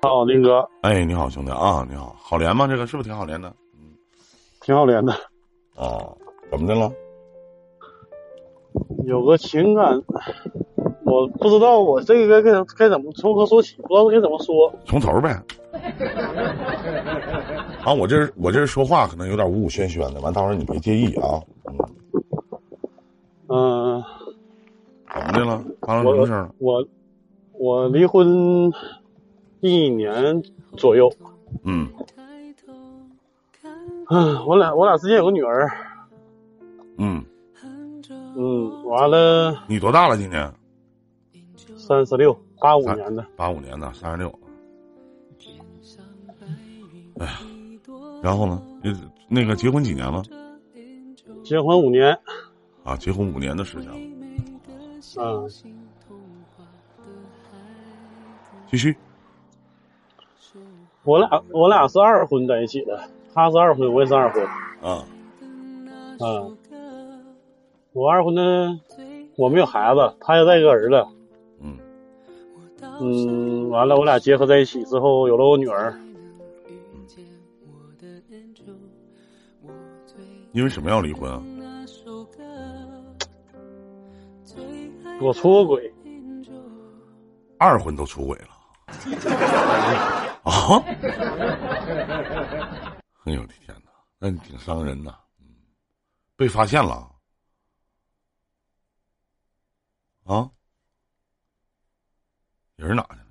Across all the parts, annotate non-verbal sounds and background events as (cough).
好，林哥，哎，你好，兄弟啊，你好，好连吗？这个是不是挺好连的？嗯挺好连的。哦，怎么的了？有个情感，我不知道我这个该该该怎么从何说起，不知道该怎么说。从头呗。(laughs) 啊，我这我这说话可能有点五五喧喧的，完到时候你别介意啊。嗯。怎么的了？发生什么事儿？我我离婚一年左右。嗯。啊，我俩我俩之间有个女儿。嗯。嗯，完了。你多大了？今年？三十六，八五年的。八五年的，三十六。哎呀，然后呢？那个结婚几年了？结婚五年。啊，结婚五年的时间了。嗯。继续。我俩我俩是二婚在一起的，他是二婚，我也是二婚。啊。啊。我二婚呢，我没有孩子，他也带一个儿子。嗯。嗯，完了，我俩结合在一起之后，有了我女儿。因为什么要离婚啊？我出过轨，二婚都出轨了。(laughs) 啊！哎呦我的天哪，那你挺伤人呐。嗯被发现了。啊？人哪去了？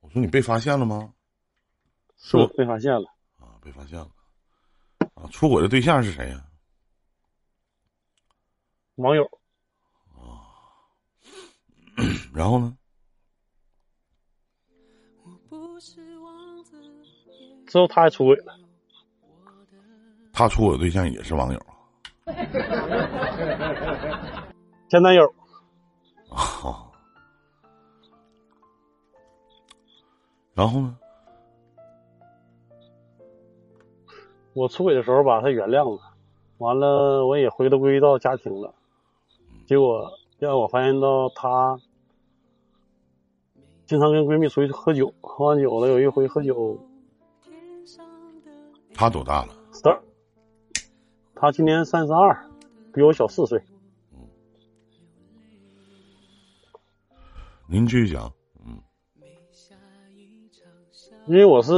我说你被发现了吗？是我被发现了啊。被发现了，啊！出轨的对象是谁呀？网友。啊，(clears throat) 然后呢？之后他还出轨了。他出轨对象也是网友。前男友。啊。(laughs) 然后呢？我出轨的时候吧他原谅了，完了我也回了归到家庭了，结果让我发现到他经常跟闺蜜出去喝酒，喝完酒了有一回喝酒，他多大了？十二，他今年三十二，比我小四岁。嗯您继续讲，嗯，因为我是。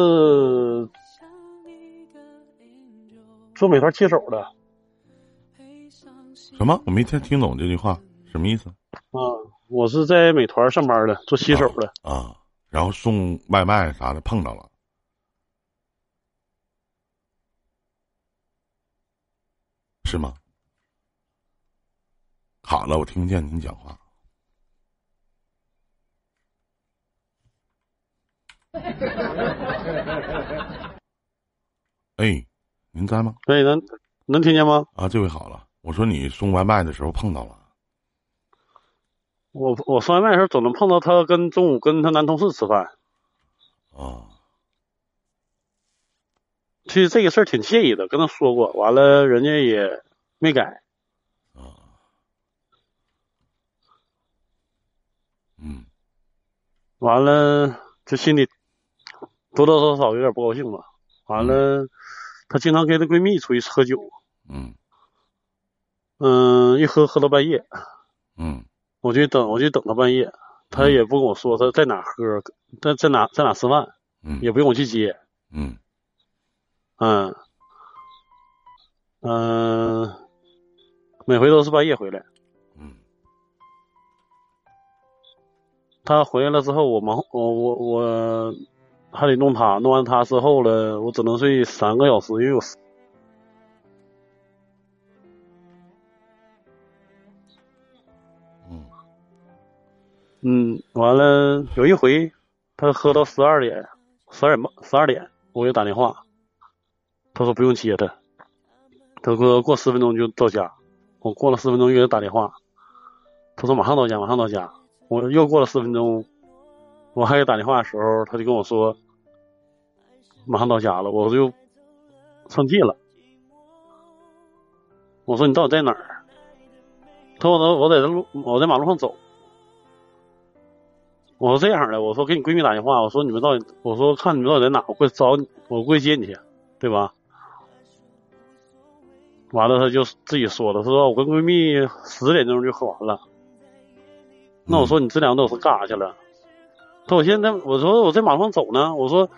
做美团骑手的，什么？我没听听懂这句话，什么意思？啊，我是在美团上班的，做骑手的啊。然后送外卖啥的碰到了，是吗？卡了，我听不见您讲话。(laughs) 哎。您在吗？对，能能听见吗？啊，这回好了。我说你送外卖的时候碰到了。我我送外卖的时候总能碰到他跟中午跟他男同事吃饭。啊。其实这个事儿挺介意的，跟他说过，完了人家也没改。啊。嗯。完了，就心里多多少少有点不高兴吧。完了。她经常跟她闺蜜出去喝酒，嗯，嗯，一喝喝到半夜，嗯，我就等，我就等到半夜，她也不跟我说她在哪喝，在在哪在哪吃饭，嗯，也不用我去接，嗯，嗯，嗯，每回都是半夜回来，嗯，她回来了之后，我忙，我我我。还得弄他，弄完他之后了，我只能睡三个小时，因为我，嗯，嗯，完了有一回，他喝到十二点，十二点半，十二点，我给他打电话，他说不用接他，他说过十分钟就到家，我过了十分钟又给他打电话，他说马上到家，马上到家，我又过了十分钟。我还给打电话的时候，他就跟我说，马上到家了，我就生气了。我说你到底在哪儿？他说我我在这路，我在马路上走。我说这样的，我说给你闺蜜打电话，我说你们到底，我说看你们到底在哪，我过去找你，我过去接你去，对吧？完了，他就自己说了，她说我跟闺蜜十点钟就喝完了。那我说你这两个都是干啥去了？他说我现在我说我在马路上走呢。我说，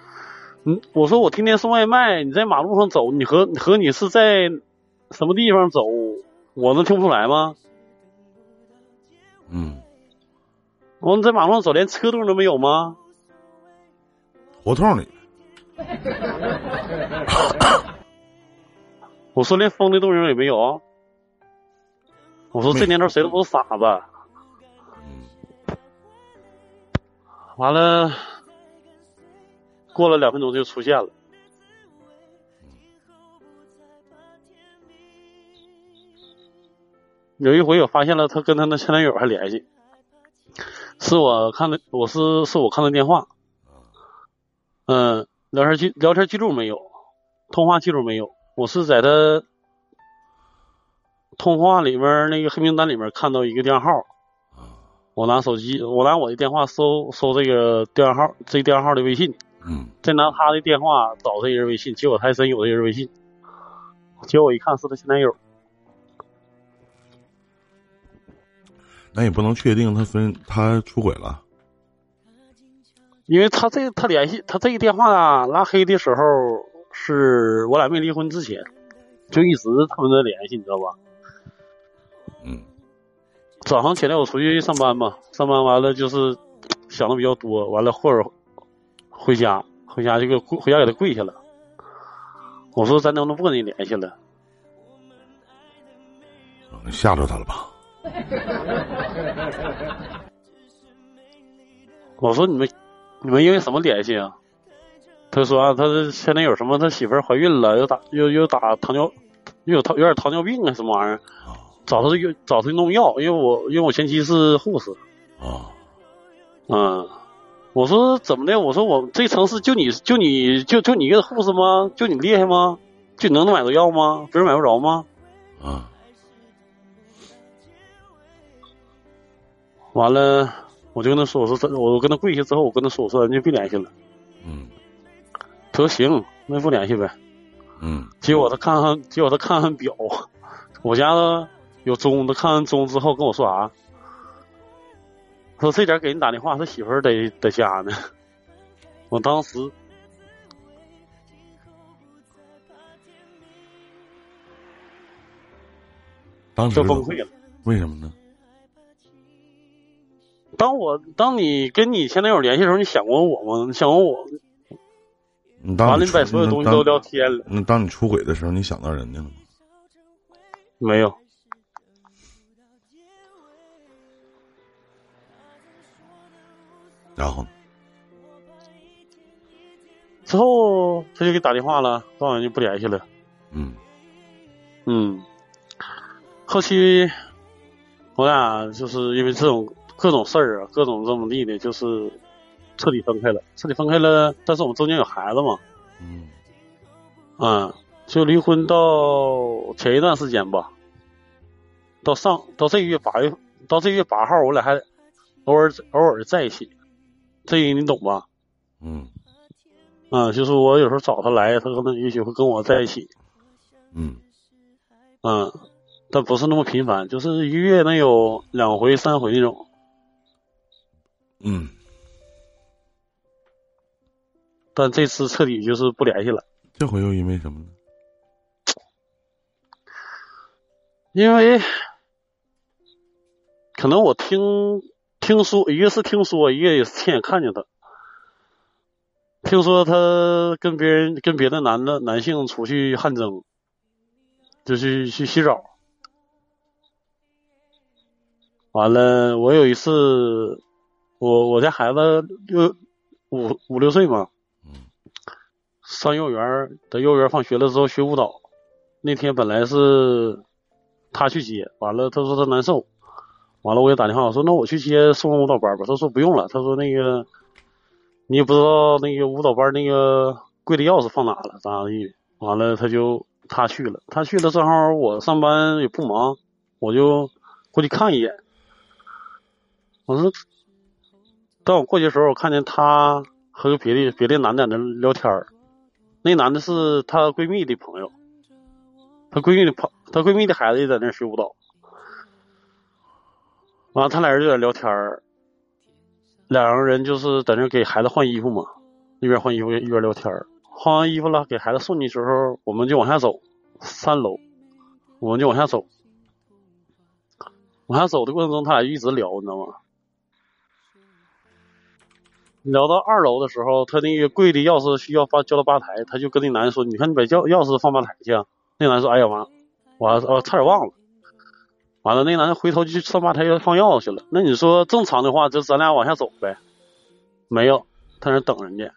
嗯，我说我天天送外卖，你在马路上走，你和和你是在什么地方走，我能听不出来吗？嗯，我说你在马路上走，连车洞都没有吗？胡同里。(laughs) 我说连风的动静也没有。我说这年头谁都不是傻子。嗯完了，过了两分钟就出现了。有一回我发现了她跟她那前男友还联系，是我看的，我是是我看的电话，嗯，聊天记聊天记录没有，通话记录没有，我是在他通话里面那个黑名单里面看到一个电话号。我拿手机，我拿我的电话搜搜这个电话号，这电话号的微信，嗯再拿他的电话找这人微信，结果他还真有这人微信，结果我一看是他前男友，那也不能确定他分他出轨了。因为他这他联系他这个电话啊拉黑的时候是我俩没离婚之前，就一直他们在联系，你知道吧？嗯早上起来我出去上班嘛，上班完了就是 (tsk) 想的比较多，完了或者回家，回家就给回家给他跪下了。我说咱能不能不跟你联系了？嗯吓着他了吧？我说你们你们因为什么联系啊？他说啊，他的前男友什么，他媳妇儿怀孕了，又打又又打糖尿，又有糖有点糖尿病啊，什么玩意儿？找他又找他去弄药，因为我因为我前妻是护士，啊，嗯，我说怎么的？我说我这城市就你就你就就你一个护士吗？就你厉害吗？就你能买到药吗？别人买不着吗？啊，完了，我就跟他说，我说这我跟他跪下之后，我跟他说，我说咱就别联系了。嗯他说行，那不联系呗。嗯结果他看看，结果他看看表，我家呢有钟，他看完钟之后跟我说啥？他说这点给人打电话，他媳妇儿在在家呢。我当时当时就崩溃了。为什么呢？当我当你跟你前男友联系的时候，你想过我吗？你想过我？你当完了，你把所有东西都聊天了，那当你出轨的时候，你想到人家了吗？没有？然后呢？之后他就给打电话了，当然就不联系了。嗯嗯，后期我俩就是因为这种各种事儿啊，各种这么地的，就是彻底分开了，彻底分开了。但是我们中间有孩子嘛，嗯嗯，就离婚到前一段时间吧，到上到这个月八月，到这个月八号，我俩还偶尔偶尔在一起，这个你懂吧？嗯。啊，就是我有时候找他来，他可能也许会跟我在一起，嗯。嗯，但不是那么频繁，就是一个月能有两回三回那种。嗯，但这次彻底就是不联系了，这回又因为什么呢？因为可能我听听说，一个是听说，一个也是亲眼看见他。听说他跟别人跟别的男的男性出去汗蒸，就去去洗澡。完了，我有一次，我我家孩子六五五六岁嘛，嗯上幼儿园，在幼儿园放学了之后学舞蹈。那天本来是他去接，完了他说他难受，完了我给打电话，我说那我去接送舞蹈班吧。他说不用了，他说那个你也不知道那个舞蹈班那个柜的钥匙放哪了，咋的？完了他就他去了，他去了正好我上班也不忙，我就过去看一眼。我说当我过去的时候，我看见他和别的别的男的在那聊天儿，那男的是她闺蜜的朋友，她闺蜜的朋，她闺蜜的孩子也在那学舞蹈。完了，他俩人就在聊天儿，两个人就是在那给孩子换衣服嘛，一边换衣服一边聊天儿。换完衣服了，给孩子送去的时候，我们就往下走，三楼，我们就往下走。往下走的过程中，他俩一直聊，你知道吗？聊到二楼的时候，他那个柜的钥匙需要放交到吧台，他就跟那男的说：“你看，你把钥钥匙放吧台去。”那男的说：“哎呀妈，我我差点忘了。”完了，那男的回头就去上吧台要放钥匙去了。那你说正常的话，就咱俩往下走呗。没有，他那等人家。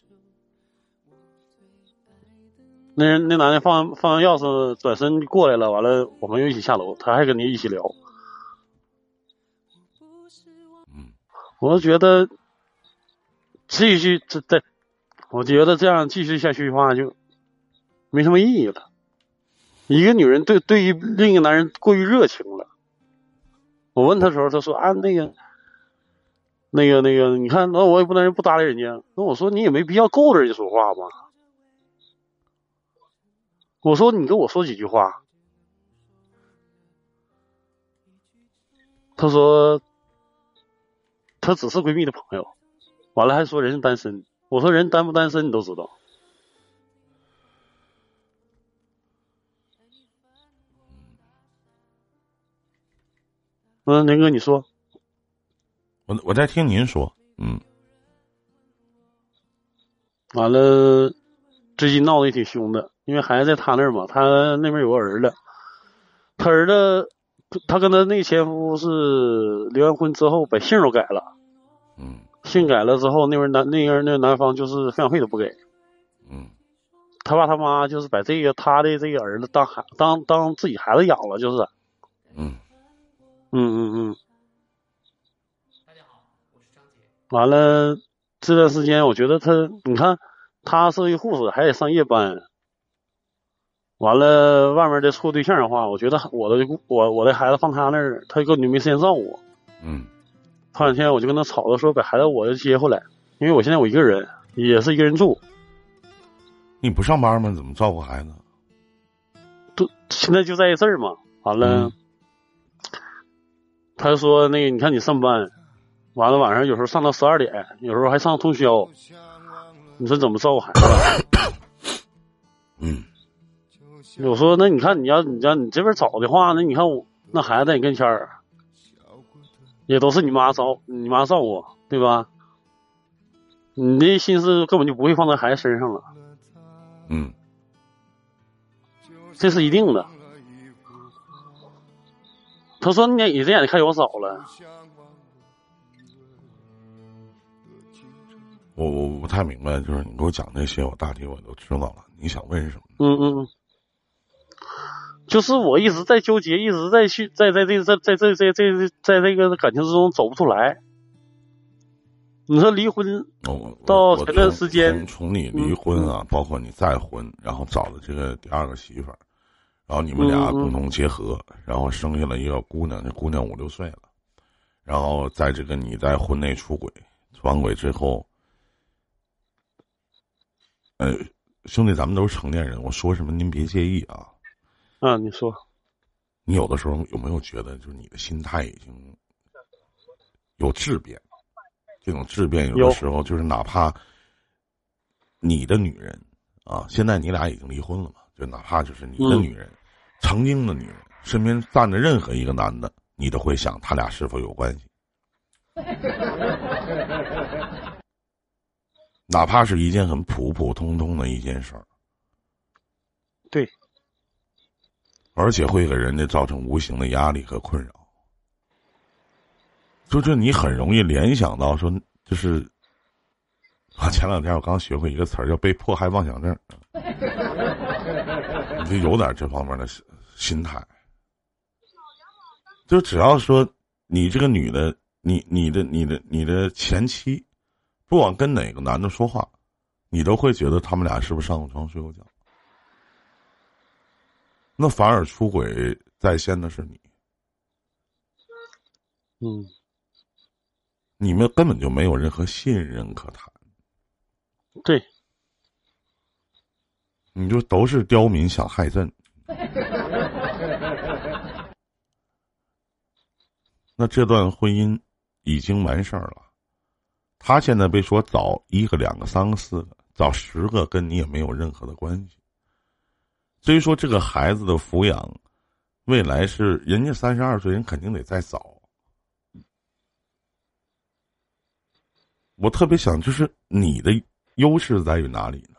那人那男的放放完钥匙，转身过来了。完了，我们又一起下楼，他还跟你一起聊。嗯，我就觉得继续这这，我觉得这样继续下去的话就没什么意义了。一个女人对对于另一个男人过于热情了。我问他时候，他说啊那个那个那个，你看那我也不能不搭理人家。那我说你也没必要够着人家说话吧。我说你跟我说几句话。他说他只是闺蜜的朋友，完了还说人家单身。我说人单不单身你都知道。嗯，林哥你说，我我在听您说，嗯，完了，最近闹得也挺凶的，因为孩子在他那儿嘛，他那边有个儿子，他儿子他跟他那前夫是离完婚之后把姓都改了，嗯姓改了之后，那边男那边那男方就是抚养费都不给，嗯他爸他妈就是把这个他的这个儿子当孩当当自己孩子养了，就是，嗯嗯嗯嗯。完了，这段时间我觉得他，你看他是一护士，还得上夜班。完了，外面的处对象的话，我觉得我的我我的孩子放他那儿，他根本就没时间照顾。嗯头两天我就跟他吵着说，把孩子我就接回来，因为我现在我一个人，也是一个人住，你不上班吗？怎么照顾孩子？都现在就在这儿嘛。完了，嗯他说那个，你看你上班，完了晚上有时候上到十二点，有时候还上通宵，你说怎么照顾孩子？(coughs) 嗯我说那你看你要你要你这边找的话，那你看我那孩子在你跟前儿，也都是你妈照你妈照顾，对吧？你的心思根本就不会放在孩子身上了，嗯这是一定的。他说你你这眼睛看我早了，我我我不太明白，就是你给我讲这些，我大体我都知道了。你想问什么？嗯嗯嗯，就是我一直在纠结，一直在去在在这在在在在在在这个感情之中走不出来。你说离婚，我我到前段时间从从你离婚啊，包括你再婚，然后找的这个第二个媳妇儿，然后你们俩共同结合，然后生下了一个姑娘，这姑娘五六岁了，然后在这个你在婚内出轨，完轨之后，呃，兄弟，咱们都是成年人，我说什么您别介意啊。啊，你说，你有的时候有没有觉得，就是你的心态已经有质变？这种质变有有。的时候就是哪怕你的女人啊，现在你俩已经离婚了嘛，就哪怕就是你的嗯。女人，曾经的女人，身边站着任何一个男的，你都会想他俩是否有关系。(laughs) 哪怕是一件很普普通通的一件事儿，对，而且会给人家造成无形的压力和困扰。就是，你很容易联想到说，就是啊，前两天我刚学会一个词儿，叫被迫害妄想症，你就有点这方面的心心态。就只要说你这个女的，你你的你的你的前妻，不管跟哪个男的说话，你都会觉得他们俩是不是上过床睡过觉？那反而出轨在先的是你。嗯你们根本就没有任何信任可谈。对，你就都是刁民想害朕。那这段婚姻已经完事儿了。他现在被说找一个、两个、三个、四个，找十个跟你也没有任何的关系。所以说，这个孩子的抚养，未来是人家三十二岁人肯定得再找。我特别想，就是你的优势在于哪里呢？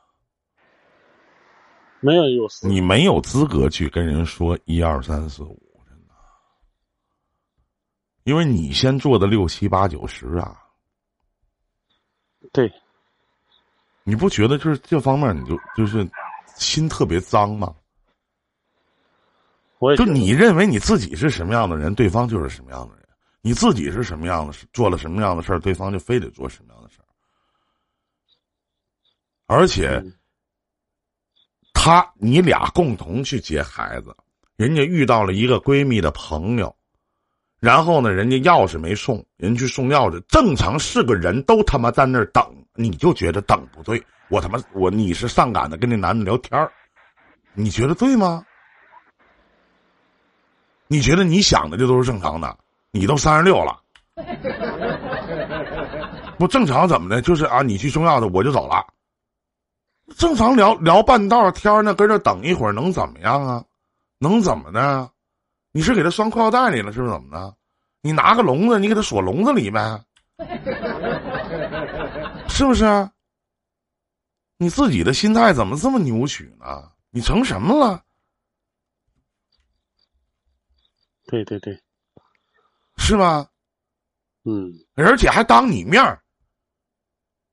没有优势，你没有资格去跟人说一二三四五，真的，因为你先做的六七八九十啊。对，你不觉得就是这方面你就就是心特别脏吗？我就你认为你自己是什么样的人，对方就是什么样的人。你自己是什么样的，做了什么样的事儿，对方就非得做什么样的事儿。而且，他你俩共同去接孩子，人家遇到了一个闺蜜的朋友，然后呢，人家钥匙没送，人去送钥匙。正常是个人都他妈在那儿等，你就觉得等不对。我他妈我你是上赶的跟那男的聊天儿，你觉得对吗？你觉得你想的这都是正常的？你都三十六了，不正常怎么的？就是啊，你去送药的，我就走了。正常聊聊半道天儿呢，跟这等一会儿能怎么样啊？能怎么的？你是给他拴裤腰带里了，是不是怎么的？你拿个笼子，你给他锁笼子里呗，是不是？你自己的心态怎么这么扭曲呢？你成什么了？对对对。是吧？嗯，而且还当你面儿，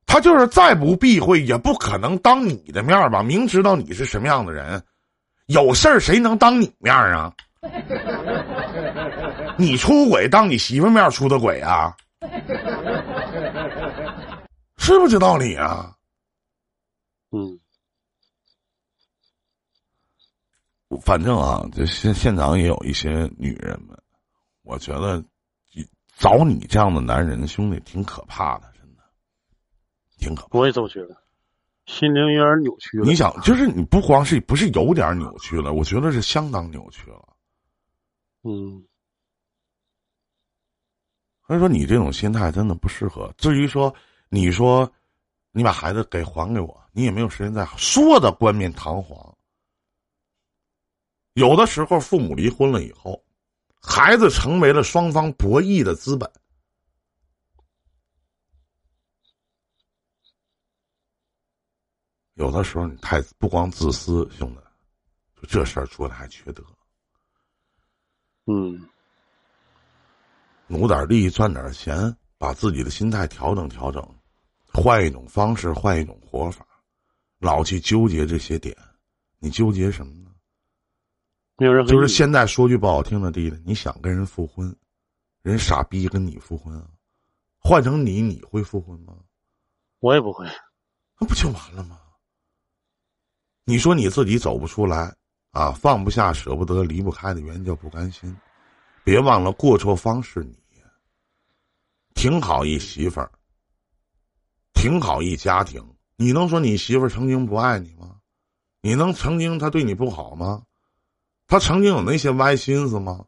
他就是再不避讳，也不可能当你的面儿吧？明知道你是什么样的人，有事儿谁能当你面儿啊？(laughs) 你出轨当你媳妇面出的轨啊？(laughs) 是不是这道理啊？嗯，反正啊，这现现场也有一些女人们，我觉得。找你这样的男人，兄弟挺可怕的，真的，挺可怕。我也这么觉得，心灵有点扭曲了。你想，就是你不光是不是有点扭曲了，我觉得是相当扭曲了。嗯，所以说你这种心态真的不适合。至于说，你说你把孩子给还给我，你也没有时间再说的冠冕堂皇。有的时候，父母离婚了以后。孩子成为了双方博弈的资本。有的时候你太不光自私，兄弟，就这事儿做的还缺德。嗯，努点力赚点钱，把自己的心态调整调整，换一种方式，换一种活法，老去纠结这些点，你纠结什么呢？没有任何就是现在说句不好听的，弟弟，你想跟人复婚，人傻逼跟你复婚啊？换成你，你会复婚吗？我也不会，那不就完了吗？你说你自己走不出来啊，放不下、舍不得、离不开的原因叫不甘心。别忘了，过错方是你，挺好一媳妇儿，挺好一家庭。你能说你媳妇儿曾经不爱你吗？你能曾经她对你不好吗？她曾经有那些歪心思吗？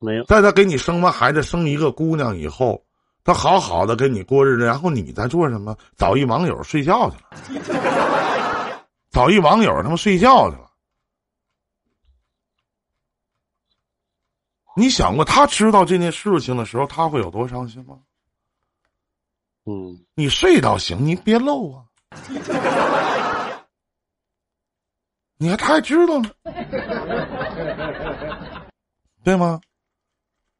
没有。在她给你生完孩子，生一个姑娘以后，她好好的跟你过日子，然后你在做什么？找一网友睡觉去了，找一网友他妈睡觉去了。你想过他知道这件事情的时候，他会有多伤心吗？嗯，你睡倒行，你别漏啊。你还太知道了，对吗？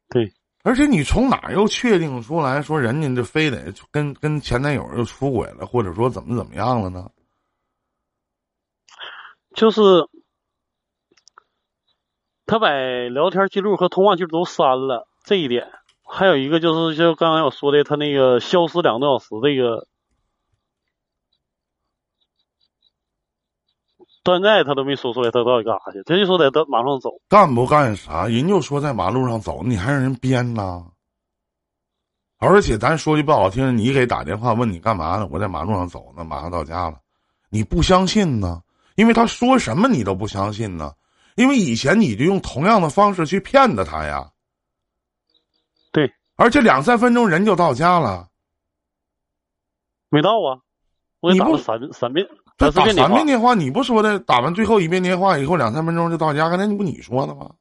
对，而且你从哪又确定出来说人家就非得跟跟前男友又出轨了，或者说怎么怎么样了呢？就是他把聊天记录和通话记录都删了，这一点。还有一个就是，就刚才我说的，他那个消失两个多小时这个。现在他都没说出来，他到底干啥去？他就说在马路上走，干不干啥？人就说在马路上走，你还让人编呢？而且咱说句不好听，你给打电话问你干嘛呢？我在马路上走呢，马上到家了。你不相信呢？因为他说什么你都不相信呢？因为以前你就用同样的方式去骗的他呀。对，而且两三分钟人就到家了。没到啊，我给打了三三遍，打三遍电话。你不说的，打完最后一遍电话以后两三分钟就到家，刚才你不你说的吗？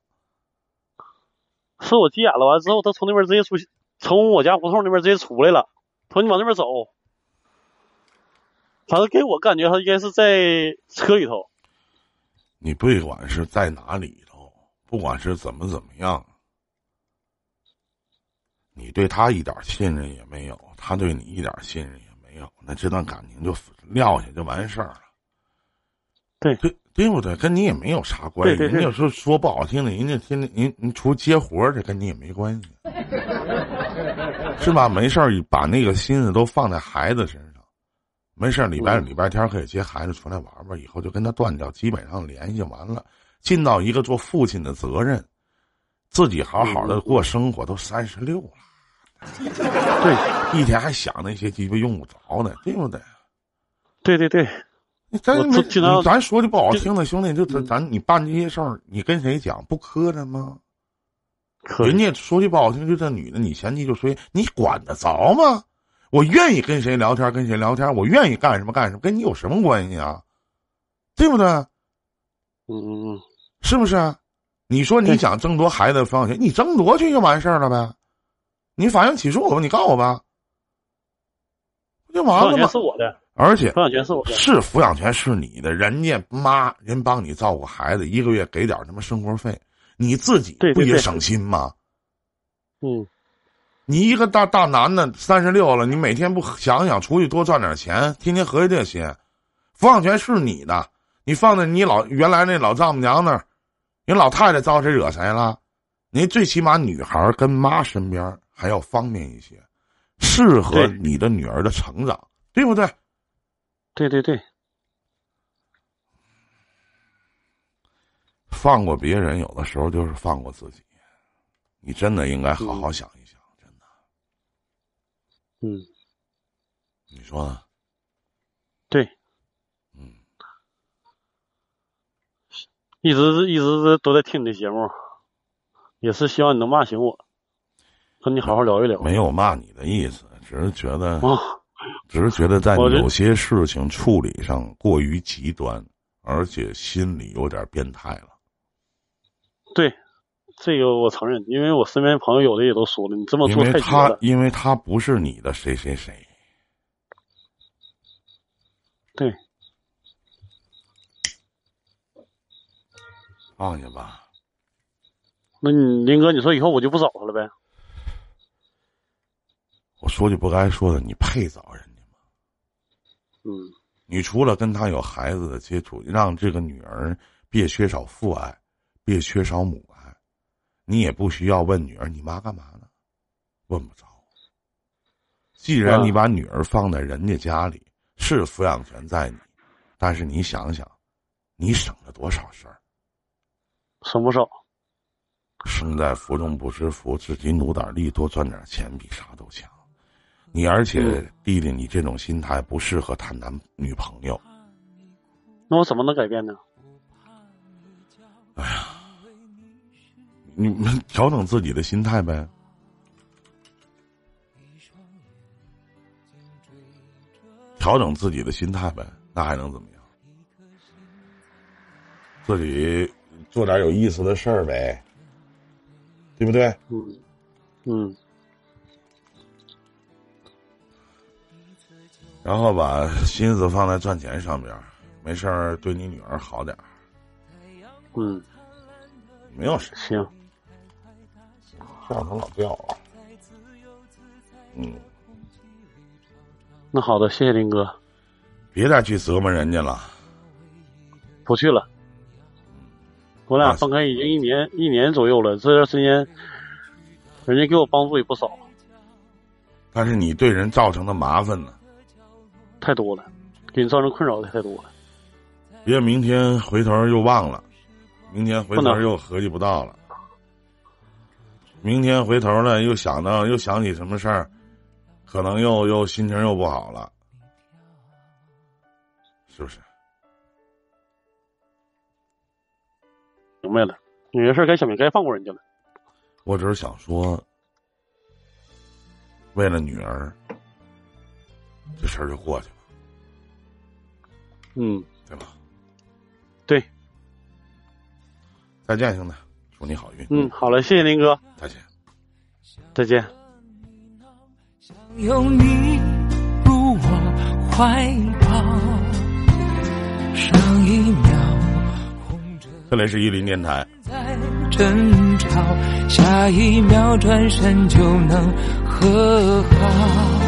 是我急眼了，完之后他从那边直接出，从我家胡同那边直接出来了，他说你往那边走。反正给我感觉他应该是在车里头。你不管是在哪里头，不管是怎么怎么样，你对他一点信任也没有，他对你一点信任也没有，那这段感情就撂下就完事儿了。对对对不对？跟你也没有啥关系。人家说说不好听的，人家天天您您除接活这，跟你也没关系，(laughs) 是吧？没事儿，把那个心思都放在孩子身上。没事儿，礼拜礼拜天可以接孩子出来玩玩，以后就跟他断掉基本上联系，完了，尽到一个做父亲的责任，自己好好的过生活。都三十六了，(laughs) 对，一天还想那些鸡巴用不着呢，对不对？对对对，咱没咱说句不好听的，兄弟，就咱咱你办这些事儿，你跟谁讲不磕碜吗？人家说句不好听，就这女的，你前妻就说你管得着吗？我愿意跟谁聊天跟谁聊天，我愿意干什么干什么，跟你有什么关系啊？对不对？嗯嗯嗯，是不是？你说你想争夺孩子的抚养权，你争夺去就完事儿了呗？你法院起诉我吧，你告我吧，不就完了吗？是我的，而且抚养权是我的，是抚养权是你的，人家妈人帮你照顾孩子，一个月给点什么生活费，你自己不也省心吗？嗯。你一个大大男的三十六了，你每天不想想出去多赚点钱，天天合计这些，抚养权是你的，你放在你老原来那老丈母娘那儿，你老太太招谁惹谁了？你最起码女孩跟妈身边还要方便一些，适合你的女儿的成长，对不对？对对对。放过别人，有的时候就是放过自己，你真的应该好好想一想。嗯，你说呢？对，嗯，一直一直都在听你的节目，也是希望你能骂醒我，和你好好聊一聊。没有骂你的意思，只是觉得，只是觉得在有些事情处理上过于极端，而且心里有点变态了。对。这个我承认，因为我身边朋友有的也都说了，你这么做太绝了。因为他不是你的谁谁谁。对。放下吧。那你林哥，你说以后我就不找他了呗？我说句不该说的，你配找人家吗？嗯。你除了跟他有孩子的接触，让这个女儿别缺少父爱，别缺少母爱。你也不需要问女儿你妈干嘛呢？问不着。既然你把女儿放在人家家里，是抚养权在你，但是你想想，你省了多少事儿？省不少。生在福中不知福，自己努点力，多赚点钱，比啥都强。你而且弟弟，你这种心态不适合谈男女朋友。那我怎么能改变呢？哎呀。你们调整自己的心态呗，调整自己的心态呗，那还能怎么样？自己做点有意思的事儿呗，对不对？嗯嗯。然后把心思放在赚钱上边，没事儿对你女儿好点儿。嗯，没有事。行。上头老掉了，嗯，那好的，谢谢林哥，别再去折磨人家了，不去了。我俩分开已经一年一年左右了，这段时间，人家给我帮助也不少，但是你对人造成的麻烦呢，太多了，给你造成困扰的太多了。别明天回头又忘了，明天回头又合计不到了。明天回头了，又想到又想起什么事儿，可能又又心情又不好了，是不是？明白了，有些事该想明该放过人家了。我只是想说，为了女儿，这事儿就过去了，嗯，对吧？对，再见，兄弟，祝你好运。嗯，好了，谢谢林哥，再见。再见。有你入我怀抱，上一秒红着这里是伊林电台，在争吵，下一秒转身就能和好。